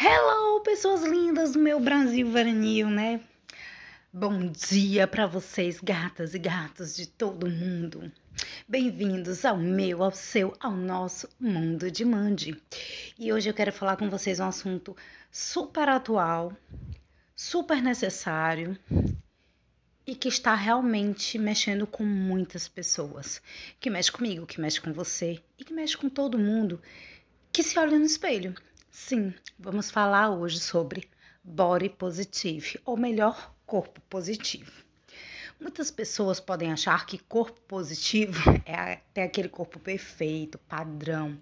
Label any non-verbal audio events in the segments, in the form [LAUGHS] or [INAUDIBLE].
Hello, pessoas lindas do meu Brasil varonil, né? Bom dia para vocês, gatas e gatos de todo mundo. Bem-vindos ao meu, ao seu, ao nosso mundo de Mande. E hoje eu quero falar com vocês um assunto super atual, super necessário e que está realmente mexendo com muitas pessoas. Que mexe comigo, que mexe com você e que mexe com todo mundo que se olha no espelho. Sim, vamos falar hoje sobre body positive, ou melhor, corpo positivo. Muitas pessoas podem achar que corpo positivo [LAUGHS] é até aquele corpo perfeito, padrão,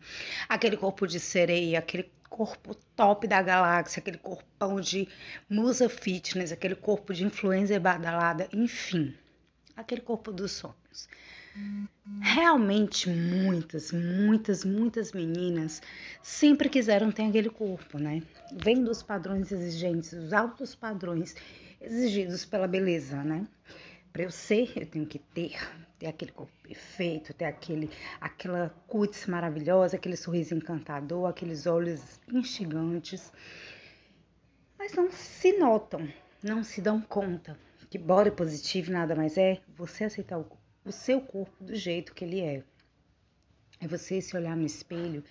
aquele corpo de sereia, aquele corpo top da galáxia, aquele corpão de musa fitness, aquele corpo de influencer badalada, enfim, aquele corpo dos sonhos. Realmente muitas, muitas, muitas meninas sempre quiseram ter aquele corpo, né? Vendo os padrões exigentes, os altos padrões exigidos pela beleza, né? Para eu ser, eu tenho que ter, ter aquele corpo perfeito, ter aquele, aquela cutis maravilhosa, aquele sorriso encantador, aqueles olhos instigantes. Mas não se notam, não se dão conta que body positivo nada mais é você aceitar o o seu corpo do jeito que ele é. É você se olhar no espelho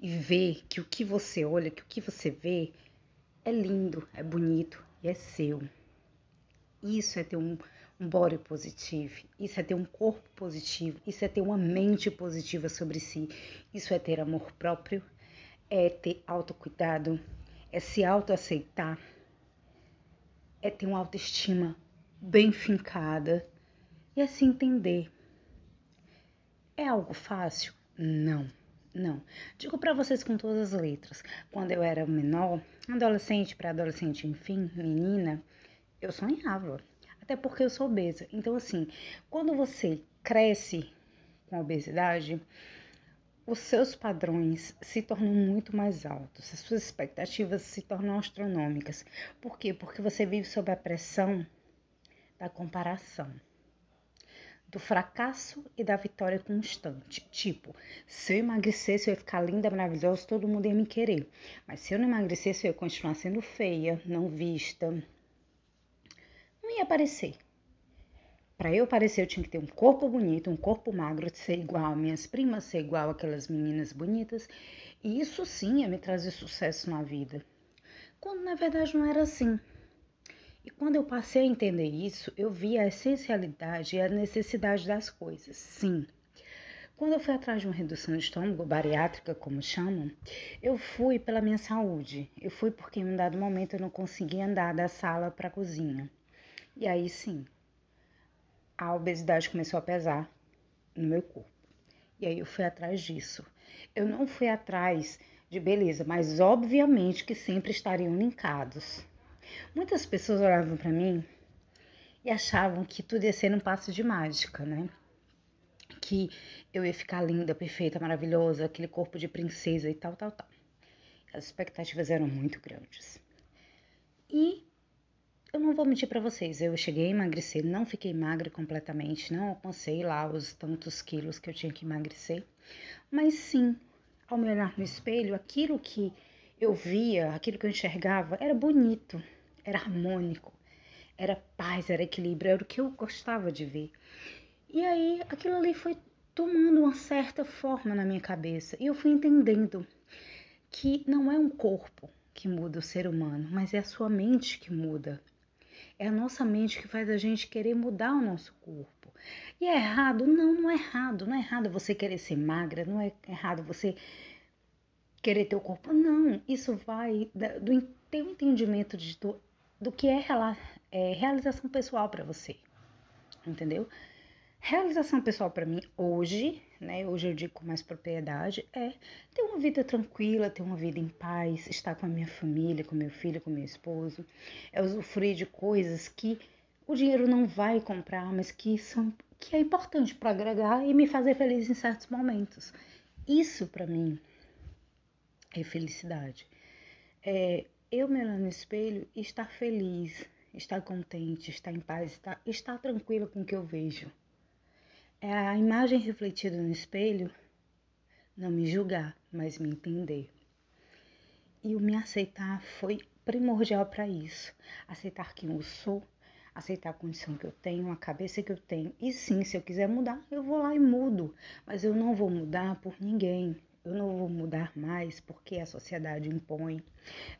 e ver que o que você olha, que o que você vê é lindo, é bonito e é seu. Isso é ter um, um body positivo, isso é ter um corpo positivo, isso é ter uma mente positiva sobre si, isso é ter amor próprio, é ter autocuidado, é se autoaceitar, é ter uma autoestima bem fincada e assim entender. É algo fácil? Não, não. Digo para vocês com todas as letras. Quando eu era menor, adolescente, para adolescente, enfim, menina, eu sonhava. Até porque eu sou obesa. Então, assim, quando você cresce com a obesidade, os seus padrões se tornam muito mais altos, as suas expectativas se tornam astronômicas. Por quê? Porque você vive sob a pressão da comparação do fracasso e da vitória constante. Tipo, se eu emagrecesse, eu ia ficar linda, maravilhosa, todo mundo ia me querer. Mas se eu não emagrecesse, eu ia continuar sendo feia, não vista. Não ia aparecer. Para eu aparecer, eu tinha que ter um corpo bonito, um corpo magro, ser igual minhas primas, ser igual aquelas meninas bonitas. E isso sim ia me trazer sucesso na vida. Quando na verdade não era assim. E quando eu passei a entender isso, eu vi a essencialidade e a necessidade das coisas. Sim. Quando eu fui atrás de uma redução de estômago, bariátrica, como chamam, eu fui pela minha saúde. Eu fui porque em um dado momento eu não conseguia andar da sala para a cozinha. E aí sim, a obesidade começou a pesar no meu corpo. E aí eu fui atrás disso. Eu não fui atrás de beleza, mas obviamente que sempre estariam linkados. Muitas pessoas olhavam para mim e achavam que tudo ia ser um passo de mágica, né? Que eu ia ficar linda, perfeita, maravilhosa, aquele corpo de princesa e tal, tal, tal. As expectativas eram muito grandes. E eu não vou mentir para vocês, eu cheguei a emagrecer, não fiquei magra completamente, não alcancei lá os tantos quilos que eu tinha que emagrecer, mas sim, ao me olhar no espelho, aquilo que eu via, aquilo que eu enxergava era bonito, era harmônico, era paz, era equilíbrio, era o que eu gostava de ver. E aí aquilo ali foi tomando uma certa forma na minha cabeça e eu fui entendendo que não é um corpo que muda o ser humano, mas é a sua mente que muda. É a nossa mente que faz a gente querer mudar o nosso corpo. E é errado? Não, não é errado. Não é errado você querer ser magra, não é errado você querer ter o corpo. Não, isso vai do teu entendimento de tu, do que é, é realização pessoal para você, entendeu? Realização pessoal para mim hoje, né? Hoje eu digo com mais propriedade, é ter uma vida tranquila, ter uma vida em paz, estar com a minha família, com meu filho, com meu esposo, é usufruir de coisas que o dinheiro não vai comprar, mas que são que é importante para agregar e me fazer feliz em certos momentos. Isso para mim é felicidade. É, eu me olhar no espelho e estar feliz, estar contente, estar em paz, estar, estar tranquila com o que eu vejo. É a imagem refletida no espelho não me julgar, mas me entender. E o me aceitar foi primordial para isso. Aceitar quem eu sou, aceitar a condição que eu tenho, a cabeça que eu tenho. E sim, se eu quiser mudar, eu vou lá e mudo. Mas eu não vou mudar por ninguém. Eu não vou mudar mais porque a sociedade impõe.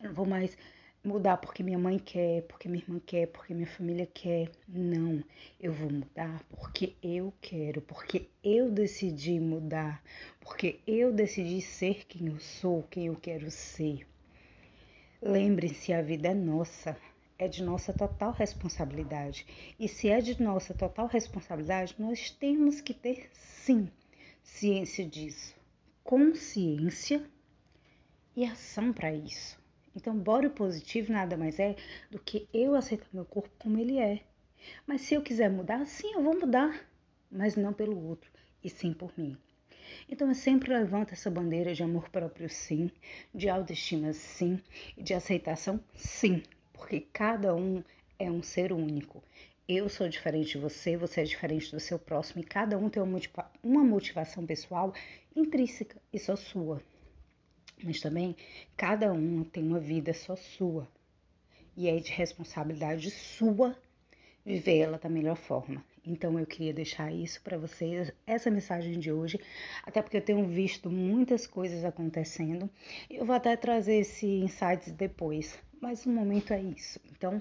Eu não vou mais mudar porque minha mãe quer, porque minha irmã quer, porque minha família quer. Não, eu vou mudar porque eu quero, porque eu decidi mudar, porque eu decidi ser quem eu sou, quem eu quero ser. Lembre-se, a vida é nossa, é de nossa total responsabilidade. E se é de nossa total responsabilidade, nós temos que ter sim ciência disso, consciência e ação para isso. Então, body positivo nada mais é do que eu aceitar meu corpo como ele é. Mas se eu quiser mudar, sim, eu vou mudar, mas não pelo outro, e sim por mim. Então eu sempre levanto essa bandeira de amor próprio, sim, de autoestima, sim, e de aceitação, sim, porque cada um é um ser único. Eu sou diferente de você, você é diferente do seu próximo, e cada um tem uma motivação pessoal intrínseca e só sua. Mas também cada um tem uma vida só sua. E é de responsabilidade sua viver ela da melhor forma. Então eu queria deixar isso para vocês, essa mensagem de hoje, até porque eu tenho visto muitas coisas acontecendo. Eu vou até trazer esse insights depois, mas no momento é isso. Então,